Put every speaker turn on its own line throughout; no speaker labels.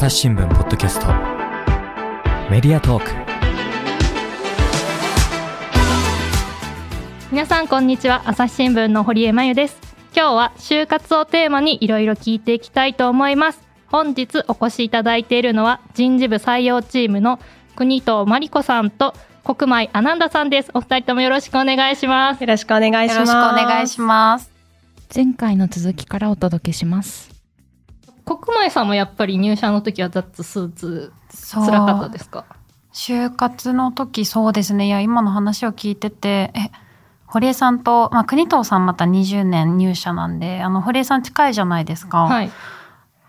朝日新聞ポッドキャスト。メディアトーク。
皆さんこんにちは。朝日新聞の堀江真由です。今日は就活をテーマにいろいろ聞いていきたいと思います。本日お越しいただいているのは人事部採用チームの国藤真理子さんと国前アナンダさんです。お二人ともよろしくお願いします。
よろしくお願いします。
よろしくお願いします。
前回の続きからお届けします。
国前さんもやっぱり入社の時はザッツスーツ
そう
辛かったですか？
就活の時そうですね。いや、今の話を聞いてて、え、堀江さんと、まあ、国藤さんまた20年入社なんで、あの、堀江さん近いじゃないですか。
はい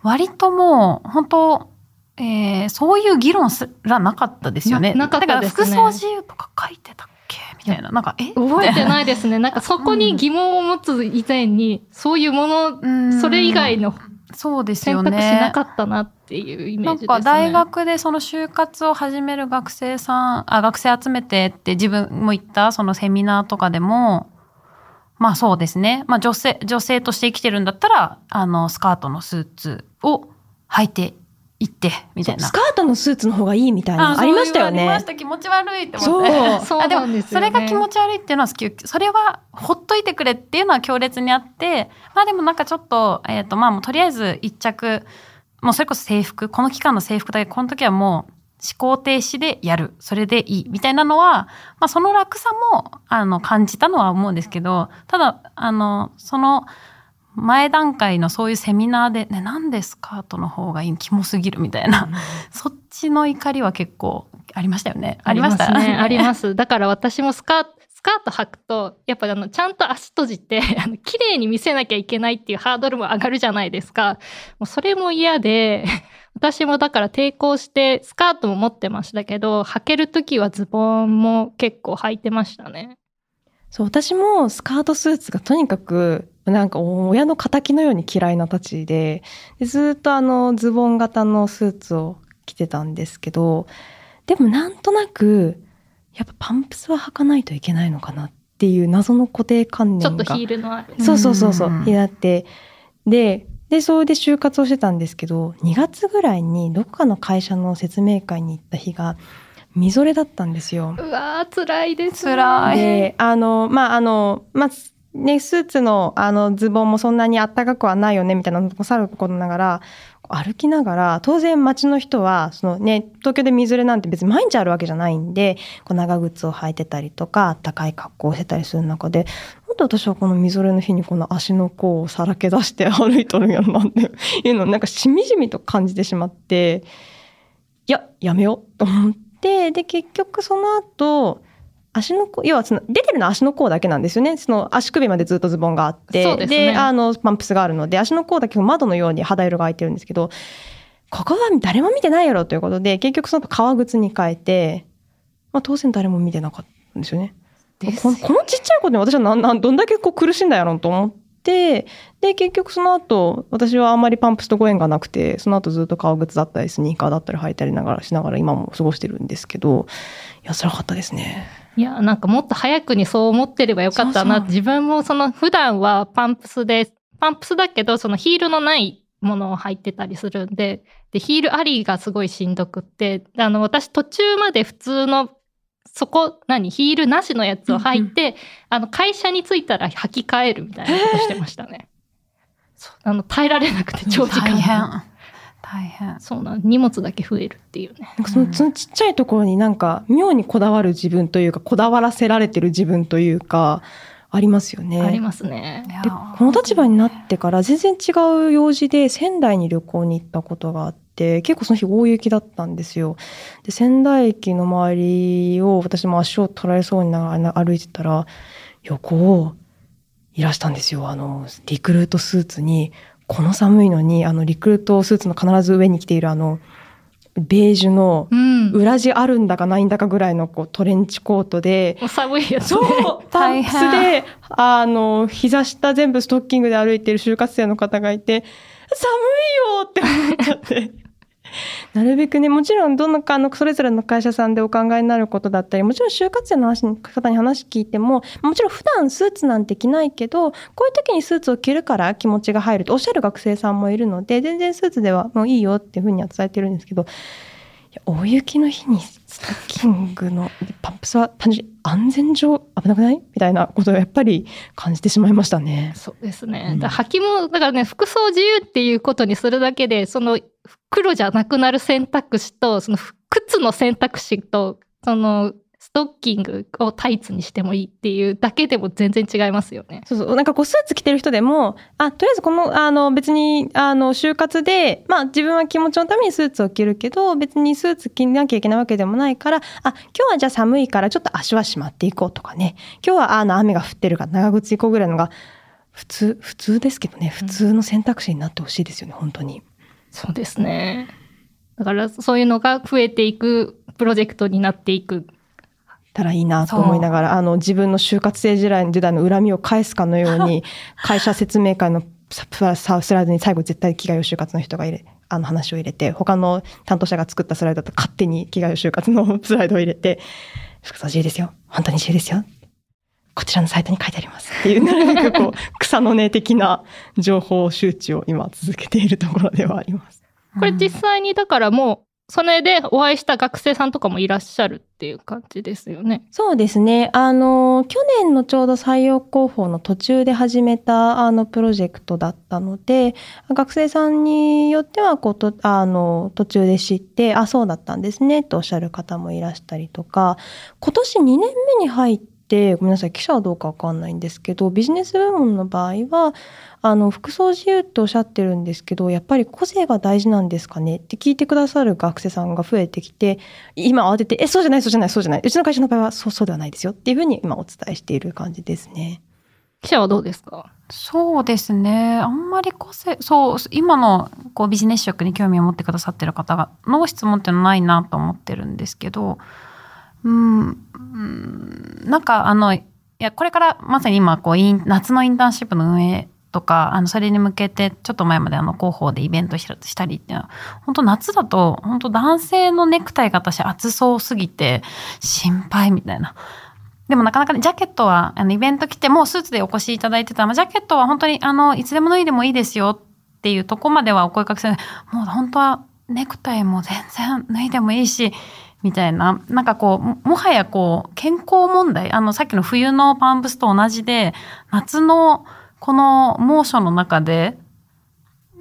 割ともう、本当えーそういう議論すらなかったですよね。
ななかったですね
だから服装自由とか書いてたっけみたいな。なんか、え？
覚えてないですねなんかそこに疑問を持つ以前にそういうもの
うん
それ以外の
そうですよ
選択肢な
ね。
かったなっていうイメージですね。
なんか大学でその就活を始める学生さん、あ、学生集めてって自分も行ったそのセミナーとかでも、まあそうですね。まあ女性、女性として生きてるんだったら、あの、スカートのスーツを履いていって、みたいな。
スカートのスーツの方がいいみたいなのありましたよね
ありまし。た。気持ち悪いって思って。
そう
あでも。それが気持ち悪いっていうのは好き。それはほっといてくれっていうのは強烈にあって、まあでもなんかちょっと、えっ、とまあもうとりあえず一着、もうそれこそ制服、この期間の制服だけど、この時はもう思考停止でやる。それでいい。みたいなのは、まあその楽さも、あの、感じたのは思うんですけど、ただ、あの、その、前段階のそういうセミナーで、ね、なんでスカートの方がいいキモすぎるみたいな、そっちの怒りは結構ありましたよね。
あります
した？
ね。あります。だから私もスカート、スカート履くと、やっぱあの、ちゃんと足閉じて、あの、綺麗に見せなきゃいけないっていうハードルも上がるじゃないですか。もうそれも嫌で、私もだから抵抗して、スカートも持ってましたけど、履けるときはズボンも結構履いてましたね。
そう、私もスカートスーツがとにかく、なんか親の仇のように嫌いなたちで、でずっとあのズボン型のスーツを着てたんですけど、でもなんとなく、やっぱパンプスは履かないといけないのかなっていう謎の固定観念が。
ちょっとヒールのある。
そうそうそうそう、
うん
になって。で、で、それで就活をしてたんですけど、2月ぐらいにどこかの会社の説明会に行った日が、みぞれだったんですよ。
うわー、辛いです、ね。
辛い
で、あの、まあ、あの、まあ、ね、スーツの、あの、ズボンもそんなにあったかくはないよね、みたいなのもさることながら、歩きながら、当然街の人は、そのね、東京で水れなんて別に毎日あるわけじゃないんで、こう長靴を履いてたりとか、あったかい格好をしてたりする中で、もっと私はこのみぞれの日にこの足の甲をさらけ出して歩いとるんやろなって いうのをなんかしみじみと感じてしまって、いや、やめようと思って、で、結局その後、足の甲、要はその、出てるのは足の甲だけなんですよね。その足首までずっとズボンがあって、
ですね
あの、パンプスがあるので、足の甲だけ窓のように肌色が開いてるんですけど、ここは誰も見てないやろということで、結局その革靴に変えて、まあ当然誰も見てなかったんですよね。このこのちっちゃいことに私はなんなんどんだけこう苦しんだやろうと思って、で、結局その後、私はあんまりパンプスとご縁がなくて、その後ずっと革靴だったり、スニーカーだったり履いたりながらしながら今も過ごしてるんですけど、いや、辛かったですね。
いや、なんかもっと早くにそう思ってればよかったな。自分もその普段はパンプスで、パンプスだけど、そのヒールのないものを履いてたりするんで、で、ヒールありがすごいしんどくって、あの、私途中まで普通の、そこ、何、ヒールなしのやつを履いて、あの、会社に着いたら履き替えるみたいなことしてましたね。そうあの、耐えられなくて長時間。
大変。大変。
そうなん、荷物だけ増えるっていうね。
なんかそのそのちっちゃいところになんか妙にこだわる自分というか、こだわらせられてる自分というか、ありますよね。
ありますね。
でこの立場になってから全然違う用事で仙台に旅行に行ったことがあって結構その日大雪だったんですよ。で仙台駅の周りを私も足を取られそうにな歩いてたら横をいらしたんですよ。あのリクルートスーツにこの寒いのにあのリクルートスーツの必ず上に着ているあのベージュの
うん。
裏地あるんだかないんだかぐらいのこうトレンチコートで
もう寒いやつ、ね。
そう、パン
大
プス
変
で、あの、膝下全部ストッキングで歩いてる就活生の方がいて、寒いよって思っちゃって。なるべくね、もちろんどのかのそれぞれの会社さんでお考えになることだったり、もちろん就活生の話方に話聞いても、もちろん普段スーツなんて着ないけど、こういう時にスーツを着るから気持ちが入るとおっしゃる学生さんもいるので、全然スーツではもういいよっていうふうには伝えてるんですけど、や大雪の日にストッキングのパンプスは単純に安全上危なくない？みたいなことをやっぱり感じてしまいましたね。
そうですね。
うん
だ履き物、だからね、服装自由っていうことにするだけで、その黒じゃなくなる選択肢と、その靴の選択肢と、そのストッキングをタイツにしてもいいっていうだけでも全然違いますよね。
そうそう。なんかこう、スーツ着てる人でも、あ、とりあえずこの、あの、別に、あの、就活で、まあ自分は気持ちのためにスーツを着るけど、別にスーツ着なきゃいけないわけでもないから、あ、今日はじゃあ寒いからちょっと足はしまっていこうとかね。今日はあの、雨が降ってるから長靴行こうぐらいのが、普通、普通ですけどね、普通の選択肢になってほしいですよね、本当に。
そうですね。だからそういうのが増えていくプロジェクトになっていく。
たらいいなと思いながら、あの、自分の就活生時代時代の恨みを返すかのように、会社説明会のスライドに最後絶対着替えを就活の人が入れ、あの話を入れて、他の担当者が作ったスライドだと勝手に着替えを就活の スライドを入れて、服装自由ですよ。本当に自由ですよ。こちらのサイトに書いてあります。っていう、なるべくこう、草の根的な情報周知を今続けているところではあります。
これ実際にだからもう、それでお会いした学生さんとかもいらっしゃるっていう感じですよね。
そうですね。あの、去年のちょうど採用広報の途中で始めた、あの、プロジェクトだったので、学生さんによっては、こう、と、あの、途中で知って、あ、そうだったんですね、とおっしゃる方もいらしたりとか、今年2年目に入って、ごめんなさい、記者はどうかわかんないんですけど、ビジネス部門の場合は、あの、服装自由っておっしゃってるんですけど、やっぱり個性が大事なんですかね？って聞いてくださる学生さんが増えてきて、今慌てて、え、そうじゃない、そうじゃない、そうじゃない。うちの会社の場合は、そう、そうではないですよっていうふうに今お伝えしている感じですね。
記者はどうですか？
そうですね。あんまり個性、そう、今のこうビジネス職に興味を持ってくださってる方が、の質問っていうのはないなと思ってるんですけど、うん、なんかあの、いや、これからまさに今、こう、夏のインターンシップの運営とか、あの、それに向けて、ちょっと前まであの、広報でイベントしたりっていうのは、本当夏だと、本当男性のネクタイが私暑そうすぎて、心配みたいな。でもなかなかね、ジャケットは、あの、イベント来てもうスーツでお越しいただいてた、まあジャケットは本当に、あの、いつでも脱いでもいいですよっていうとこまではお声かけする。もう本当は、ネクタイも全然脱いでもいいし、みたいな。なんかこう、ももはやこう、健康問題、あの、さっきの冬のパンプスと同じで、夏のこの猛暑の中で、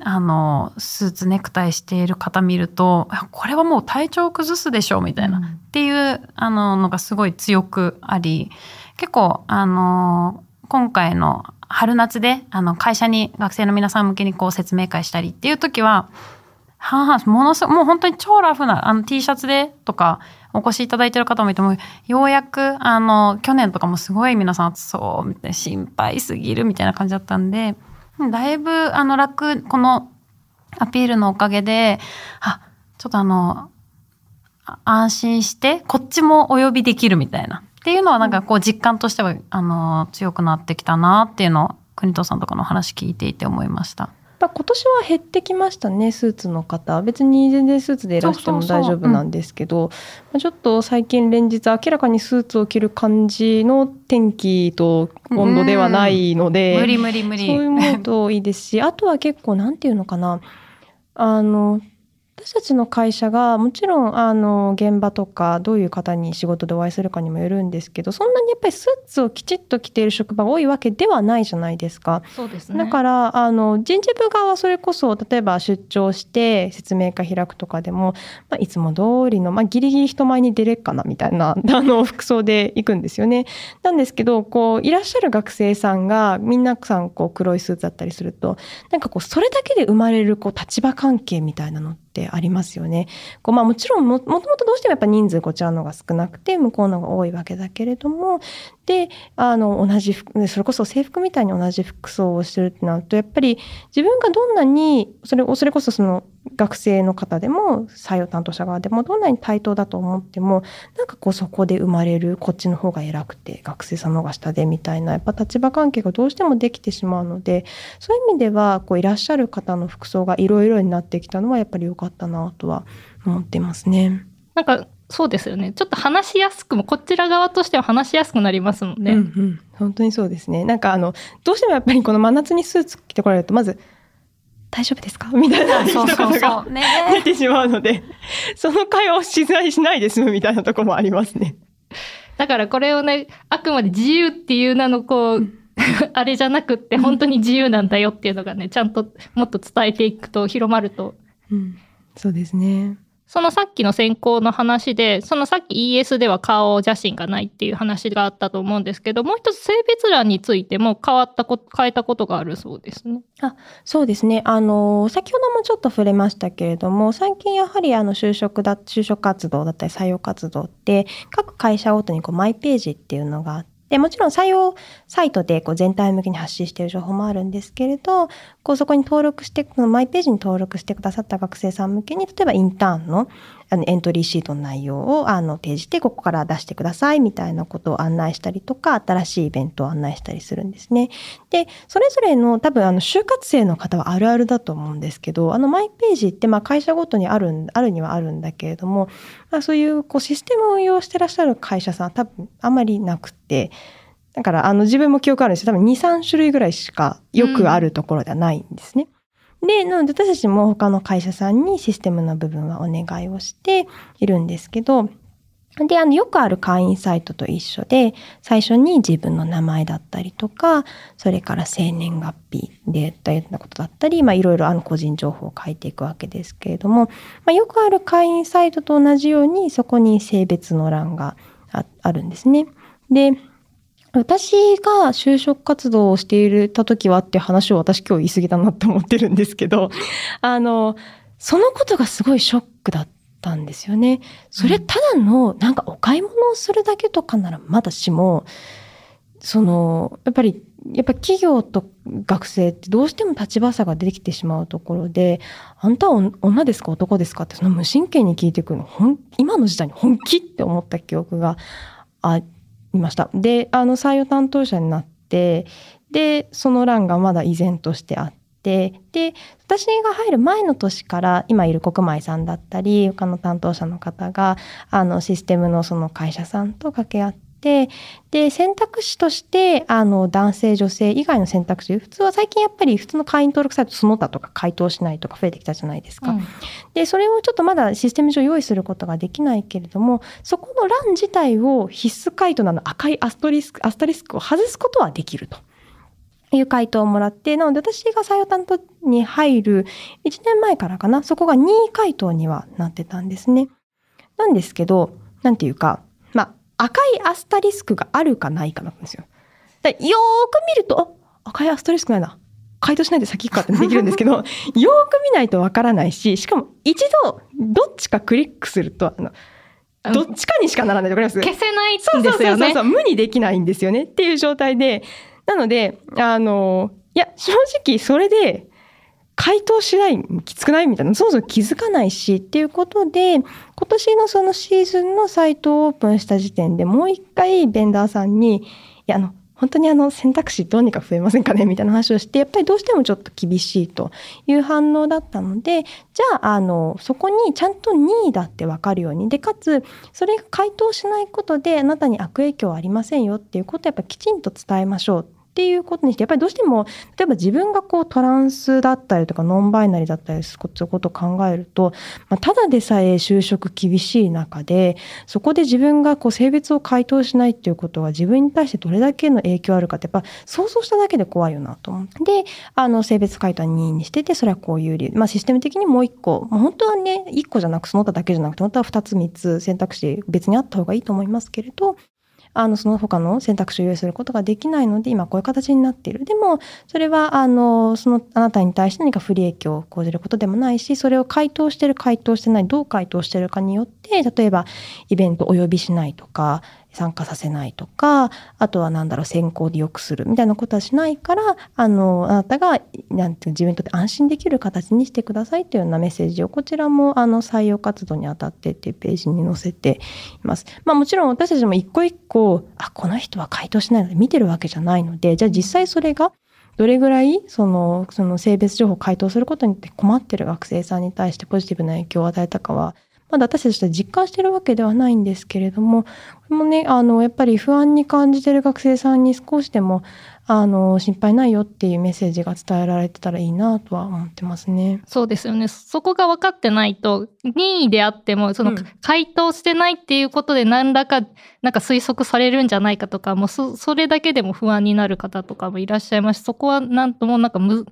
あの、スーツネクタイしている方見ると、これはもう体調を崩すでしょう、みたいな。っていう、あの、のがすごい強くあり、結構、あの、今回の春夏で、あの、会社に学生の皆さん向けにこう説明会したりっていう時は、はあ、ものすごい、もう本当に超ラフな、あの T シャツでとか、お越しいただいてる方もいても、ようやく、あの、去年とかもすごい皆さん暑そう、みたいな、心配すぎるみたいな感じだったんで、だいぶ、あの、楽、このアピールのおかげで、あ、ちょっとあの、あ安心して、こっちもお呼びできるみたいな。っていうのはなんかこう実感としては、あの、強くなってきたなっていうのを、国藤さんとかの話聞いていて思いました。
今年は減ってきましたねスーツの方。別に全然スーツでいらしても大丈夫なんですけどまあちょっと最近連日明らかにスーツを着る感じの天気と温度ではないので、
無理無理無理。
そういうものといいですしあとは結構なんていうのかな。あの私たちの会社がもちろんあの現場とかどういう方に仕事でお会いするかにもよるんですけどそんなにやっぱりスーツをきちっと着ている職場が多いわけではないじゃないですか。
そうですね。
だからあの人事部側はそれこそ例えば出張して説明会開くとかでも、まあ、いつも通りの、まあ、ギリギリ人前に出れっかなみたいな あの服装で行くんですよね。なんですけどこういらっしゃる学生さんがみんなさんこう黒いスーツだったりするとなんかこうそれだけで生まれるこう立場関係みたいなのってありますよね。こうまあ、もちろんももともとどうしてもやっぱ人数こちらの方が少なくて向こうの方が多いわけだけれどもであの同じ服それこそ制服みたいに同じ服装をしてるってなるとやっぱり自分がどんなにそれそれこそその学生の方でも採用担当者側でもどんなに対等だと思ってもなんかこうそこで生まれるこっちの方が偉くて学生さんの方が下でみたいなやっぱ立場関係がどうしてもできてしまうのでそういう意味ではこういらっしゃる方の服装がいろいろになってきたのはやっぱり良かったなとは思ってますね。
なんかそうですよね。ちょっと話しやすくもこちら側としては話しやすくなりますもんね。
うんうん、本当にそうですね。なんかあのどうしてもやっぱりこの真夏にスーツ着てこられるとまず大丈夫ですか？みたいな一言が出てしまうので、その会話をしないしないで済むみたいなところもありますね。
だからこれをねあくまで自由っていう名のこうあれじゃなくって本当に自由なんだよっていうのがねちゃんともっと伝えていくと広まると。
うん、そうですね。
そのさっきの選考の話で、そのさっき ES では顔写真がないっていう話があったと思うんですけど、もう一つ性別欄についても変わったこと、変えたことがあるそうですね。
あそうですね。あの、先ほどもちょっと触れましたけれども、最近やはりあの就職だ、就職活動だったり採用活動って、各会社ごとにこうマイページっていうのがあっで、もちろん採用サイトでこう全体向けに発信している情報もあるんですけれど、こうそこに登録して、このマイページに登録してくださった学生さん向けに、例えばインターンのあのエントリーシートの内容をあの提示して、ここから出してくださいみたいなことを案内したりとか、新しいイベントを案内したりするんですね。で、それぞれの多分あの就活生の方はあるあるだと思うんですけど、あのマイページってまあ会社ごとにある、あるにはあるんだけれども、まあそういうこうシステムを運用してらっしゃる会社さんは多分あまりなくて、だからあの自分も記憶あるんですよ。多分2、3種類ぐらいしかよくあるところではないんですね。で、なので私たちも他の会社さんにシステムの部分はお願いをしているんですけど、で、あの、よくある会員サイトと一緒で、最初に自分の名前だったりとか、それから生年月日でったようなことだったり、まあ、いろいろあの個人情報を書いていくわけですけれども、まあ、よくある会員サイトと同じように、そこに性別の欄があるんですね。で、私が就職活動をしていた時はって話を私今日言い過ぎだなって思ってるんですけど、あの、そのことがすごいショックだったんですよね。それただのなんかお買い物をするだけとかならまだしも、その、やっぱり、やっぱ企業と学生ってどうしても立場差が出てきてしまうところで、あんたは女ですか男ですかってその無神経に聞いてくるの、今の時代に本気って思った記憶があっていました。で、あの採用担当者になって、で、その欄がまだ依然としてあって、で、私が入る前の年から、今いる国米さんだったり、他の担当者の方が、あの、システムのその会社さんと掛け合って、で、選択肢として、あの、男性、女性以外の選択肢、普通は最近やっぱり普通の会員登録サイトその他とか回答しないとか増えてきたじゃないですか。
うん
で、それをちょっとまだシステム上用意することができないけれども、そこの欄自体を必須回答なの赤いアストリスク、アスタリスクを外すことはできると。いう回答をもらって、なので私が採用担当に入る1年前からかな、そこが任意回答にはなってたんですね。なんですけど、なんていうか、まあ、赤いアスタリスクがあるかないかなんですよ。でよーく見ると、あ赤いアスタリスクないな。回答しないで先行くかってできるんですけど、よーく見ないとわからないし、しかも一度どっちかクリックすると、あの、どっちかにしかならないでわかります？
消せないん
そうそう
ですよね
そうそうそう、。無にできないんですよねっていう状態で、なので、あの、いや、正直それで、回答しない、きつくないみたいな、そもそも気づかないしっていうことで、今年のそのシーズンのサイトをオープンした時点でもう一回ベンダーさんに、いや、あの、本当にあの選択肢どうにか増えませんかねみたいな話をして、やっぱりどうしてもちょっと厳しいという反応だったので、じゃあ、あの、そこにちゃんと任意だってわかるように、で、かつ、それが回答しないことであなたに悪影響はありませんよっていうことをやっぱきちんと伝えましょう。っていうことにしてやっぱりどうしても例えば自分がこうトランスだったりとかノンバイナリーだったりすることを考えると、まあ、ただでさえ就職厳しい中でそこで自分がこう性別を回答しないっていうことは自分に対してどれだけの影響あるかってやっぱ想像しただけで怖いよなと思ってであの性別回答は任意にしててそれはこういう理由、まあ、システム的にもう一個、まあ、本当はね一個じゃなくその他だけじゃなくて本当は二つ三つ選択肢別にあった方がいいと思いますけれどあの、その他の選択肢を用意することができないので、今こういう形になっている。でも、それは、あの、その、あなたに対して何か不利益を講じることでもないし、それを回答してる、回答してない、どう回答してるかによって、例えば、イベントお呼びしないとか、参加させないとか、あとはなんだろう、選考で良くするみたいなことはしないから、あの、あなたが、なんていう自分にとって安心できる形にしてくださいというようなメッセージを、こちらも、あの、採用活動にあたってっていうページに載せています。まあもちろん私たちも一個一個、あ、この人は回答しないので見てるわけじゃないので、じゃあ実際それが、どれぐらいそのその性別情報を回答することによって困ってる学生さんに対してポジティブな影響を与えたかはまだ私たちと実感してるわけではないんですけれどもこれもねあのやっぱり不安に感じてる学生さんに少しでもあの心配ないよっていうメッセージが伝えられてたらいいなとは思ってますね。
そうですよね。そこが分かってないと、任意であっても、その、
うん
回答してないっていうことで何らか、なんか推測されるんじゃないかとか、もうそ、それだけでも不安になる方とかもいらっしゃいますし、そこはなんともなんかむ、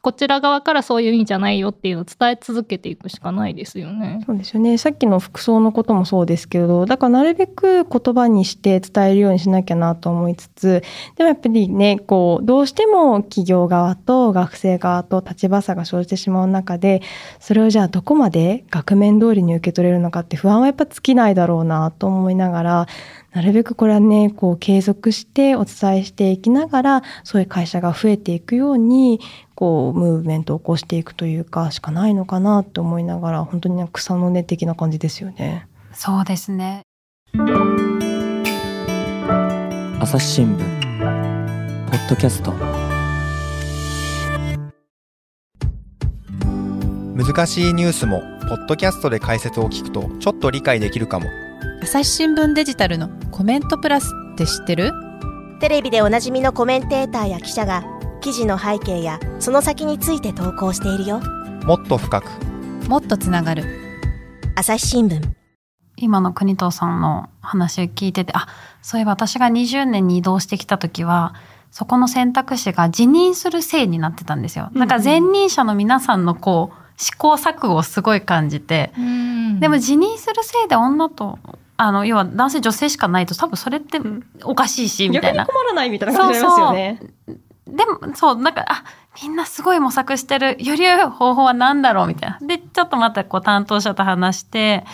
こちら側からそういう意味じゃないよっていうのを伝え続けていくしかないですよね。
そうですよね。さっきの服装のこともそうですけど、だからなるべく言葉にして伝えるようにしなきゃなと思いつつ、でもやっぱりね、こう、どうしても企業側と学生側と立場差が生じてしまう中で、それをじゃあどこまで額面通りに受け取れるのかって不安はやっぱ尽きないだろうなと思いながら、なるべくこれはね、こう継続してお伝えしていきながら、そういう会社が増えていくように、こう、ムーブメントを起こしていくというか、しかないのかなと思いながら、本当になんか草の根的な感じですよね。
そうですね。
朝日新聞ポッドキャスト
難しいニュースもポッドキャストで解説を聞くとちょっと理解できるかも
朝日新聞デジタルのコメントプラスって知ってる？
テレビでおなじみのコメンテーターや記者が記事の背景やその先について投稿しているよ。
もっと深く。
もっとつながる。
朝日新聞。
今の国藤さんの話を聞いてて、あ、そういえば私が20年に移動してきた時は、そこの選択肢が辞任する制になってたんですよ。なんか前任者の皆さんのこう、試行錯誤をすごい感じて、でも辞任するせいで女と、あの、要は男性女性しかないと多分それっておかしいし、みたいな。
困らないみたいな感じになりますよね。
でも、そう、なんか、あ、みんなすごい模索してる。より良い方法は何だろうみたいな。で、ちょっとまたこう担当者と話して、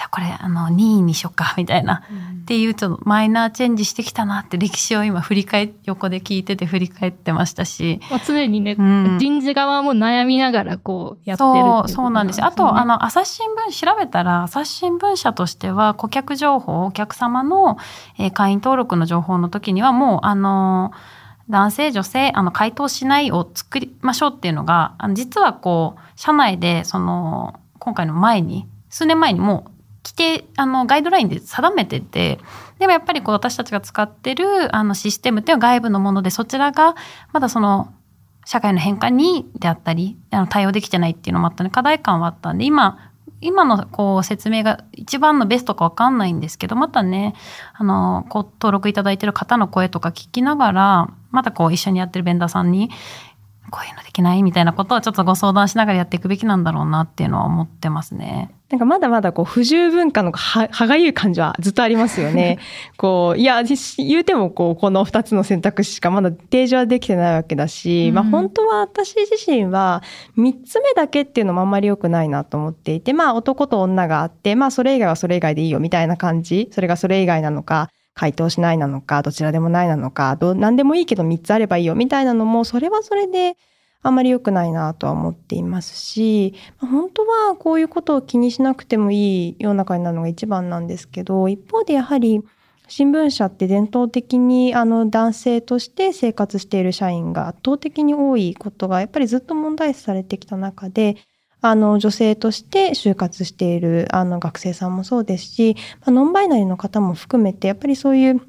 じゃあこれ、あの、任意にしよっか、みたいな。っていうちょっとマイナーチェンジしてきたなって歴史を今振り返っ、横で聞いてて振り返ってましたし。
まあ、常にね、
うん
人事側も悩みながらこうやってる
そう、そうなんですよ。あと、あの、朝日新聞調べたら、朝日新聞社としては、顧客情報、お客様の、えー会員登録の情報の時には、もう、あの、男性、女性、あの、回答しないを作りましょうっていうのが、あの実はこう、社内で、その、今回の前に、数年前にもう、規定、あの、ガイドラインで定めてて、でもやっぱりこう、私たちが使ってる、あの、システムっていうのは外部のもので、そちらが、まだその、社会の変化にであったり、あの対応できてないっていうのもあったね、課題感はあったんで、今、今のこう説明が一番のベストかわかんないんですけど、またね、あの、こう登録いただいてる方の声とか聞きながら、またこう一緒にやってるベンダーさんに、こういうのできないみたいなことをちょっとご相談しながらやっていくべきなんだろうなっていうのは思ってますね。
なんかまだまだこう不十分感のは歯がゆい感じはずっとありますよね。こう、いや、言うてもこう、この二つの選択肢しかまだ提示はできてないわけだし、
うん
まあ本当は私自身は三つ目だけっていうのもあんまり良くないなと思っていて、まあ男と女があって、まあそれ以外はそれ以外でいいよみたいな感じ、それがそれ以外なのか、回答しないなのか、どちらでもないなのか、ど、何でもいいけど三つあればいいよみたいなのも、それはそれで、あんまり良くないなとは思っていますし、本当はこういうことを気にしなくてもいい世の中になるのが一番なんですけど、一方でやはり新聞社って伝統的にあの男性として生活している社員が圧倒的に多いことがやっぱりずっと問題視されてきた中で、あの女性として就活しているあの学生さんもそうですし、まあノンバイナリーの方も含めてやっぱりそういう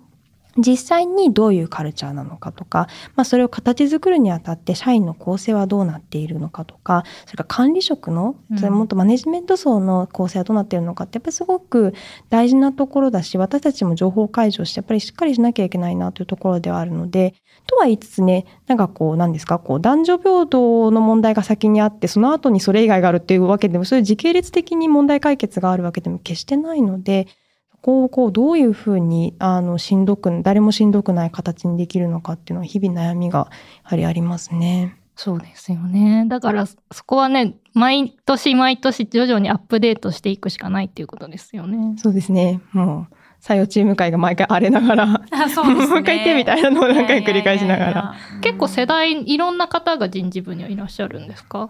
実際にどういうカルチャーなのかとか、まあ、それを形作るにあたって社員の構成はどうなっているのかとかそれから管理職の
うん
それもっとマネジメント層の構成はどうなっているのかってやっぱりすごく大事なところだし私たちも情報開示をしてやっぱりしっかりしなきゃいけないなというところではあるのでとは言いつつねなんかこう何ですかこう男女平等の問題が先にあってその後にそれ以外があるっていうわけでもそういう時系列的に問題解決があるわけでも決してないので。こうこうどういうふうにあのしんどく誰もしんどくない形にできるのかっていうのは日々悩みがやはりありますね。
そうですよね。だからそこはね、毎年毎年徐々にアップデートしていくしかないっていうことですよね。
そうですね。もう採用チーム会が毎回荒れながら、
あそうね
もう一回言ってみたいなのを何回繰り返しながら。
結構世代いろんな方が人事部にはいらっしゃるんですか？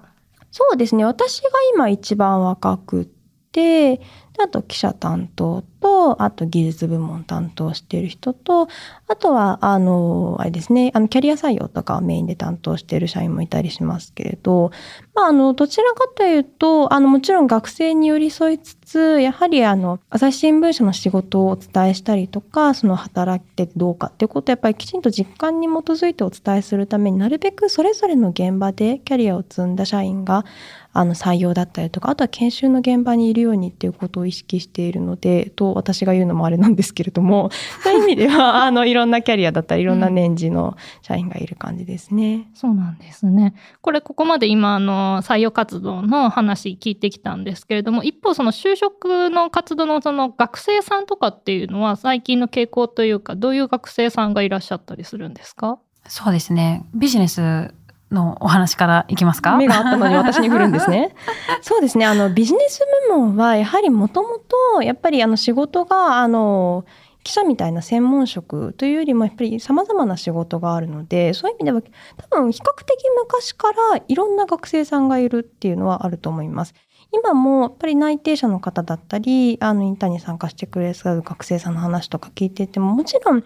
そうですね。私が今一番若くって、であと記者担当と、あと技術部門担当している人と、あとは、あの、あれですね、あの、キャリア採用とかをメインで担当している社員もいたりしますけれど、まあ、あの、どちらかというと、あの、もちろん学生に寄り添いつつ、やはり、あの、朝日新聞社の仕事をお伝えしたりとか、その働いてどうかっていうことをやっぱりきちんと実感に基づいてお伝えするためになるべくそれぞれの現場でキャリアを積んだ社員が、あの、採用だったりとか、あとは研修の現場にいるようにっていうことを意識しているので、と、私が言うのもあれなんですけれども、そういう意味では、あの、いろんなキャリアだったり、いろんな年次の社員がいる感じですね。
そうなんですね。これここまで今あの採用活動の話聞いてきたんですけれども一方その就職の活動のその学生さんとかっていうのは最近の傾向というかどういう学生さんがいらっしゃったりするんですか？
そうですね。ビジネスのお話からいきますか？
目があったのに私に振るんですね。そうですね。あの、ビジネス部門は、やはりもともと、やっぱりあの仕事が、あの、記者みたいな専門職というよりも、やっぱり様々な仕事があるので、そういう意味では、多分比較的昔からいろんな学生さんがいるっていうのはあると思います。今もやっぱり内定者の方だったり、あの、インターンに参加してくれる学生さんの話とか聞いていても、もちろん、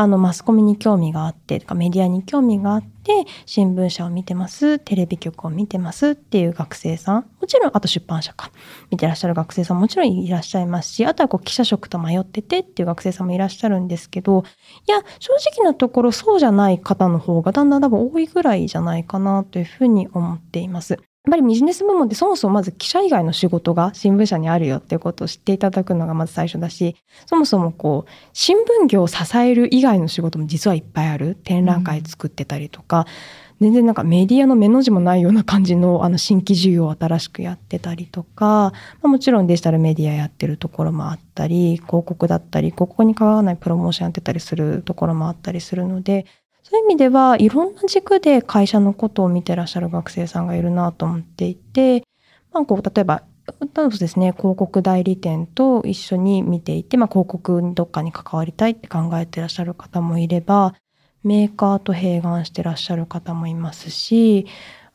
あの、マスコミに興味があって、とかメディアに興味があって、新聞社を見てます、テレビ局を見てますっていう学生さん、もちろん、あと出版社か、見てらっしゃる学生さんももちろんいらっしゃいますし、あとはこう記者職と迷っててっていう学生さんもいらっしゃるんですけど、いや、正直なところそうじゃない方の方がだんだん多分多いぐらいじゃないかなというふうに思っています。やっぱりビジネス部門ってそもそもまず記者以外の仕事が新聞社にあるよっていうことを知っていただくのがまず最初だし、そもそもこう、新聞業を支える以外の仕事も実はいっぱいある。展覧会作ってたりとか、全然なんかメディアの目の字もないような感じのあの新規事業を新しくやってたりとか、まあ、もちろんデジタルメディアやってるところもあったり、広告だったり、広告に関わらないプロモーションやってたりするところもあったりするので、そういう意味ではいろんな軸で会社のことを見てらっしゃる学生さんがいるなと思っていて、まあ、こう例えばそうですね、広告代理店と一緒に見ていて、まあ、広告にどっかに関わりたいって考えてらっしゃる方もいれば、メーカーと併願してらっしゃる方もいますし、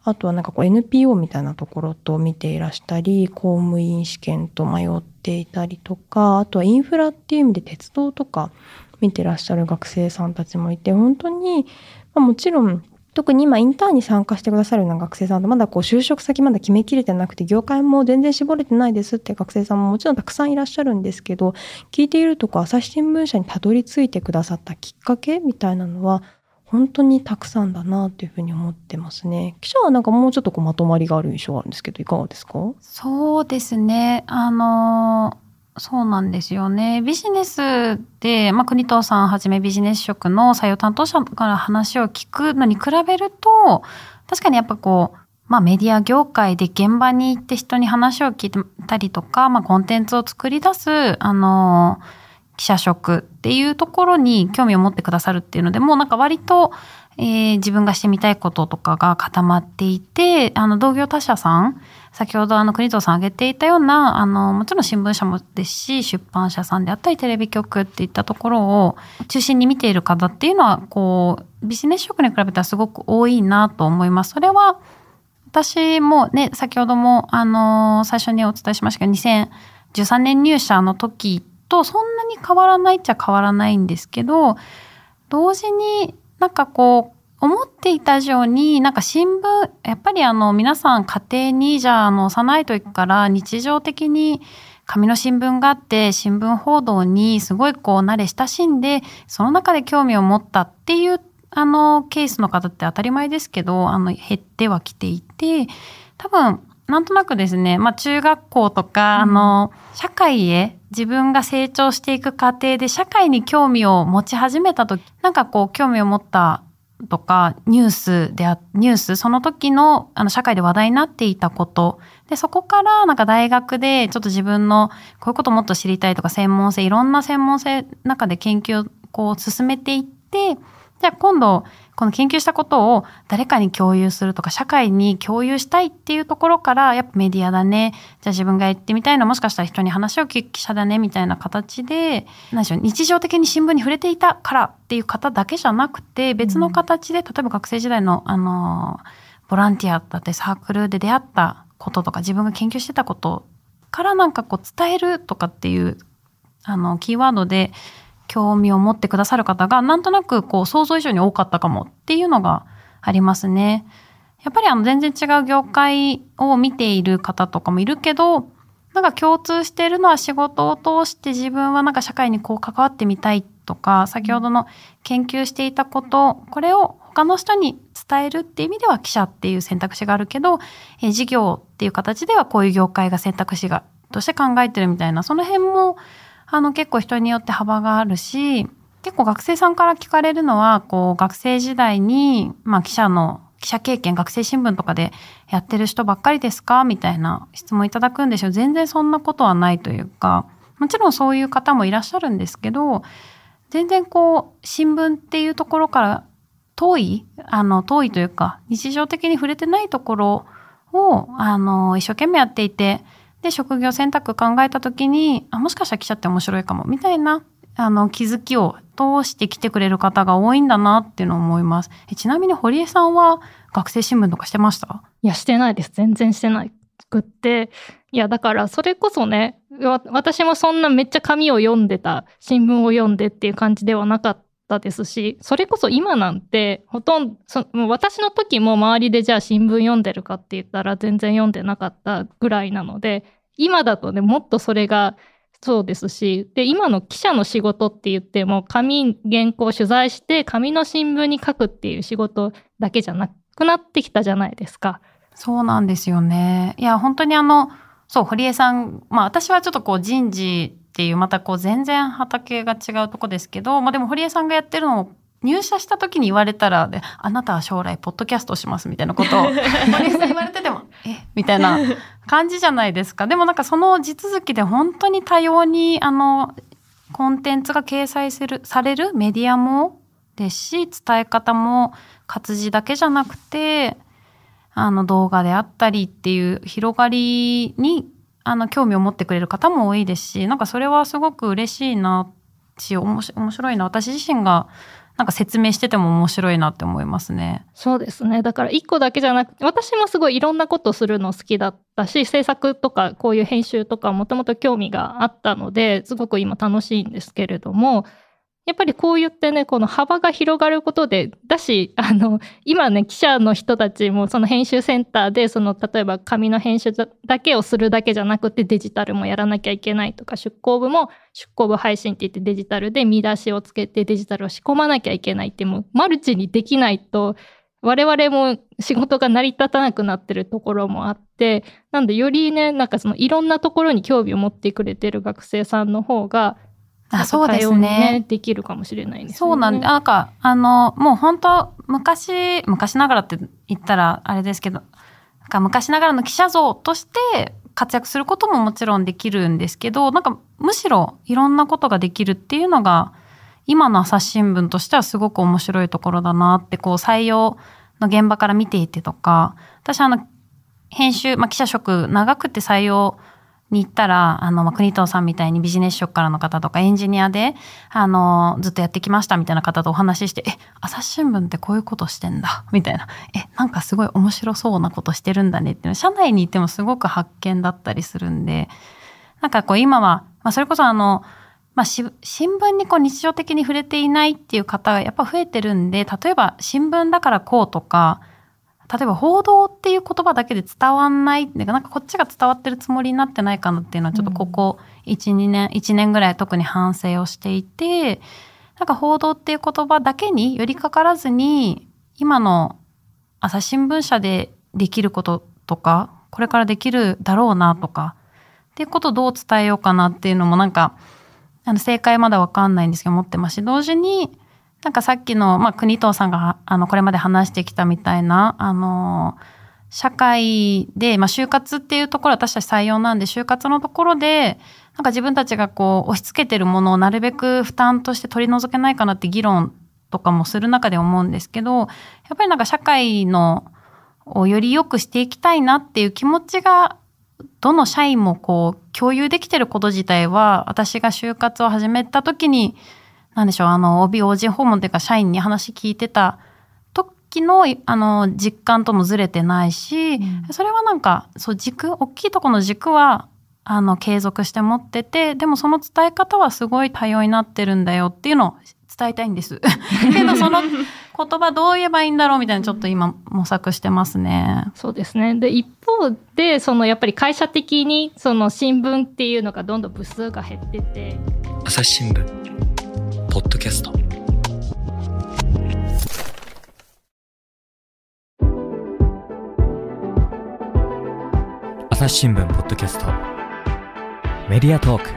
あとはなんかこう NPO みたいなところと見ていらしたり、公務員試験と迷っていたりとか、あとはインフラっていう意味で鉄道とか見てらっしゃる学生さんたちもいて、本当に、まあ、もちろん特に今インターンに参加してくださるような学生さんとまだこう就職先まだ決めきれてなくて業界も全然絞れてないですって学生さんももちろんたくさんいらっしゃるんですけど聞いているとこ朝日新聞社にたどり着いてくださったきっかけみたいなのは本当にたくさんだなというふうに思ってますね。記者はなんかもうちょっとこうまとまりがある印象があるんですけどいかがですか？
そうですね。あのそうなんですよね。ビジネスで、まあ、国藤さんはじめビジネス職の採用担当者から話を聞くのに比べると、確かにやっぱこう、まあメディア業界で現場に行って人に話を聞いたりとか、まあコンテンツを作り出す、あの、記者職っていうところに興味を持ってくださるっていうので、もうなんか割と、えー、自分がしてみたいこととかが固まっていて、あの、同業他社さん、先ほどあの、国藤さん挙げていたような、あの、もちろん新聞社もですし、出版社さんであったり、テレビ局っていったところを中心に見ている方っていうのは、こう、ビジネス職に比べたらすごく多いなと思います。それは、私もね、先ほども、あの、最初にお伝えしましたけど、2013年入社の時とそんなに変わらないっちゃ変わらないんですけど、同時になんかこう、思っていた以上に、なんか新聞、やっぱりあの、皆さん家庭に、じゃあ、あの、幼い時から日常的に紙の新聞があって、新聞報道にすごいこう、慣れ親しんで、その中で興味を持ったっていう、あの、ケースの方って当たり前ですけど、あの、減ってはきていて、多分、なんとなくですね、まあ中学校とか、あの、社会へ自分が成長していく過程で社会に興味を持ち始めたとき、なんかこう興味を持ったとか、ニュースであ、ニュース、その時のあの社会で話題になっていたこと、で、そこからなんか大学でちょっと自分のこういうこともっと知りたいとか専門性、いろんな専門性の中で研究をこう進めていって、じゃあ今度、この研究したことを誰かに共有するとか、社会に共有したいっていうところから、やっぱメディアだね。じゃあ自分が言ってみたいのはもしかしたら人に話を聞く記者だね、みたいな形で、何でしょう、日常的に新聞に触れていたからっていう方だけじゃなくて、別の形で、例えば学生時代の、あの、ボランティアだってサークルで出会ったこととか、自分が研究してたことからなんかこう伝えるとかっていう、あの、キーワードで、興味を持ってくださる方がなんとなくこう想像以上に多かったかもっていうのがありますね。やっぱりあの全然違う業界を見ている方とかもいるけど、なんか共通しているのは仕事を通して自分はなんか社会にこう関わってみたいとか、先ほどの研究していたこと、これを他の人に伝えるっていう意味では記者っていう選択肢があるけど、え事業っていう形ではこういう業界が選択肢がとして考えてるみたいな、その辺もあの結構人によって幅があるし、結構学生さんから聞かれるのは、こう学生時代に、まあ記者の、記者経験、学生新聞とかでやってる人ばっかりですか？みたいな質問いただくんですよ。全然そんなことはないというか、もちろんそういう方もいらっしゃるんですけど、全然こう、新聞っていうところから遠い、あの、遠いというか、日常的に触れてないところを、あの、一生懸命やっていて、で、職業選択考えたときに、あ、もしかしたら記者って面白いかも、みたいな、あの、気づきを通して来てくれる方が多いんだなっていうのを思います。えちなみに堀江さんは学生新聞とかしてました？
いや、してないです。全然してないくって。いや、だから、それこそね、私もそんなめっちゃ紙を読んでた、新聞を読んでっていう感じではなかったですし、それこそ今なんて、ほとんど、もう私の時も周りでじゃあ新聞読んでるかって言ったら全然読んでなかったぐらいなので、今だとね、もっとそれがそうですし、で、今の記者の仕事って言っても、紙、原稿取材して、紙の新聞に書くっていう仕事だけじゃなくなってきたじゃないですか。
そうなんですよね。いや、本当にあの、そう、堀江さん、まあ私はちょっとこう人事っていうまたこう全然畑が違うとこですけど、まあでも堀江さんがやってるのを入社した時に言われたら、であなたは将来ポッドキャストをしますみたいなことを 堀江さん言われてても、え？みたいな感じじゃないですか。でもなんかその地続きで本当に多様にあの、コンテンツが掲載する、されるメディアもですし、伝え方も活字だけじゃなくて、あの動画であったりっていう広がりにあの興味を持ってくれる方も多いですし、なんかそれはすごく嬉しいなし、面白いな。私自身がなんか説明してても面白いなって思いますね。
そうですね。だから1個だけじゃなくて、私もすごいいろんなことするの好きだったし、制作とかこういう編集とかもともと興味があったので、すごく今楽しいんですけれども、やっぱりこう言ってね、この幅が広がることで、だし、あの、今ね、記者の人たちもその編集センターで、その、例えば紙の編集だけをするだけじゃなくてデジタルもやらなきゃいけないとか、出向部も出向部配信って言ってデジタルで見出しをつけてデジタルを仕込まなきゃいけないって、もうマルチにできないと、我々も仕事が成り立たなくなってるところもあって、なんでよりね、なんかそのいろんなところに興味を持ってくれてる学生さんの方が、
あ、そうです
多様に
ね。
できるかもしれないですね。
そうなんで、なんか、あの、もう本当昔、昔ながらって言ったらあれですけど、なんか昔ながらの記者像として活躍することももちろんできるんですけど、なんかむしろいろんなことができるっていうのが、今の朝日新聞としてはすごく面白いところだなって、こう採用の現場から見ていてとか、私あの、編集、まあ、記者職長くて採用に行ったら、あの、まあ、国藤さんみたいにビジネス職からの方とかエンジニアで、あの、ずっとやってきましたみたいな方とお話しして、え、朝日新聞ってこういうことしてんだ、みたいな。え、なんかすごい面白そうなことしてるんだねっての、社内にいてもすごく発見だったりするんで、なんかこう今は、まあ、それこそあの、まあ、新聞にこう日常的に触れていないっていう方がやっぱ増えてるんで、例えば新聞だからこうとか、例えば報道っていう言葉だけで伝わんないなんかこっちが伝わってるつもりになってないかなっていうのはちょっとここ1、2年、1年ぐらい特に反省をしていて、なんか報道っていう言葉だけに寄りかからずに、今の朝日新聞社でできることとか、これからできるだろうなとか、っていうことをどう伝えようかなっていうのもなんか、あの正解まだわかんないんですけど思ってますし、同時に、なんかさっきの、まあ、国藤さんが、あの、これまで話してきたみたいな、あの、社会で、まあ、就活っていうところは私たち採用なんで、就活のところで、なんか自分たちがこう、押し付けてるものをなるべく負担として取り除けないかなって議論とかもする中で思うんですけど、やっぱりなんか社会のをより良くしていきたいなっていう気持ちがどの社員もこう共有できてること自体は私が就活を始めた時になんでしょうあの OB/OG 訪問っていうか社員に話聞いてた時のあの実感ともずれてないし、うん、それはなんかそう軸大きいとこの軸はあの継続して持っててでもその伝え方はすごい多様になってるんだよっていうのを伝えたいんです。けどその言葉どう言えばいいんだろうみたいなちょっと今模索してますね。
そうですね。で、一方で、そのやっぱり会社的にその新聞っていうのがどんどん部数が減ってて。
朝日新聞、ポッドキャスト。朝日新聞ポッドキャスト。メディアトーク。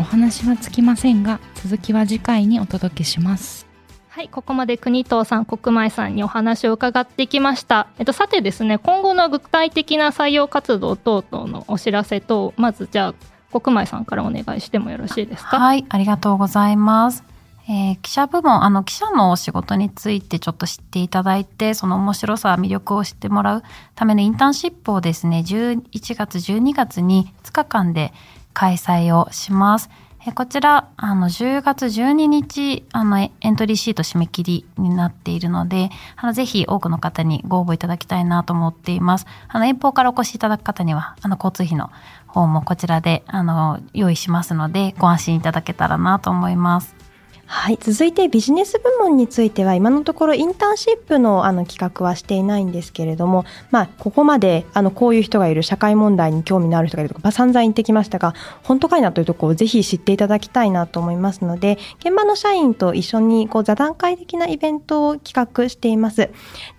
お話はつきませんが続きは次回にお届けします。
はいここまで国藤さん国前さんにお話を伺ってきました、えっと、さてですね今後の具体的な採用活動等々のお知らせとまずじゃあ国前さんからお願いしてもよろしいですか？
はいありがとうございますえー、記者部門あの記者のお仕事についてちょっと知っていただいてその面白さ魅力を知ってもらうためのインターンシップをですね11月12月に2日間で開催をします。こちら、あの、10月12日、あの、エントリーシート締め切りになっているので、あの、ぜひ多くの方にご応募いただきたいなと思っています。あの、遠方からお越しいただく方には、あの、交通費の方もこちらで、あの、用意しますので、ご安心いただけたらなと思います。
はい、続いてビジネス部門については今のところインターンシップのあの企画はしていないんですけれども、まあ、ここまであのこういう人がいる社会問題に興味のある人がいるとか、まあ、散々言ってきましたが本当かいなというところをぜひ知っていただきたいなと思いますので現場の社員と一緒にこう座談会的なイベントを企画しています。で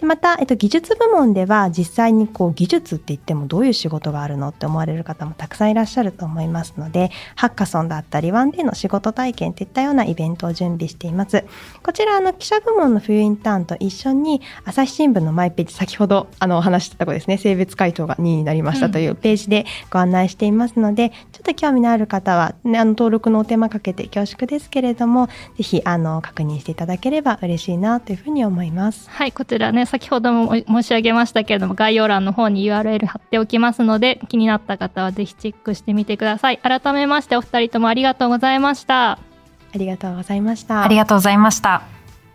また、えっと、技術部門では実際にこう技術って言ってもどういう仕事があるのって思われる方もたくさんいらっしゃると思いますのでハッカソンだったりワンデーの仕事体験といったようなイベントを準備しています。こちら、あの、記者部門の冬インターンと一緒に、朝日新聞のマイページ、先ほど、あの、お話してたところですね、性別回答が2位になりましたというページでご案内していますので、うん、ちょっと興味のある方は、ね、あの、登録のお手間かけて恐縮ですけれども、ぜひ、あの、確認していただければ嬉しいなというふうに思います。
はい、こちらね、先ほども申し上げましたけれども、概要欄の方に URL 貼っておきますので、気になった方はぜひチェックしてみてください。改めましてお二人ともありがとうございました。
ありがとうございました。
ありがとうございました。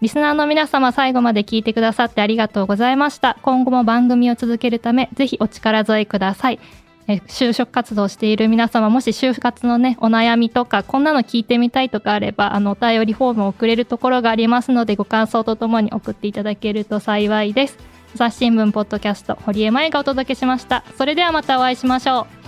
リスナーの皆様最後まで聞いてくださってありがとうございました。今後も番組を続けるため、ぜひお力添えください。え就職活動している皆様、もし就活のね、お悩みとか、こんなの聞いてみたいとかあれば、あの、お便りフォームを送れるところがありますので、ご感想とともに送っていただけると幸いです。朝日新聞ポッドキャスト、堀江舞がお届けしました。それではまたお会いしましょう。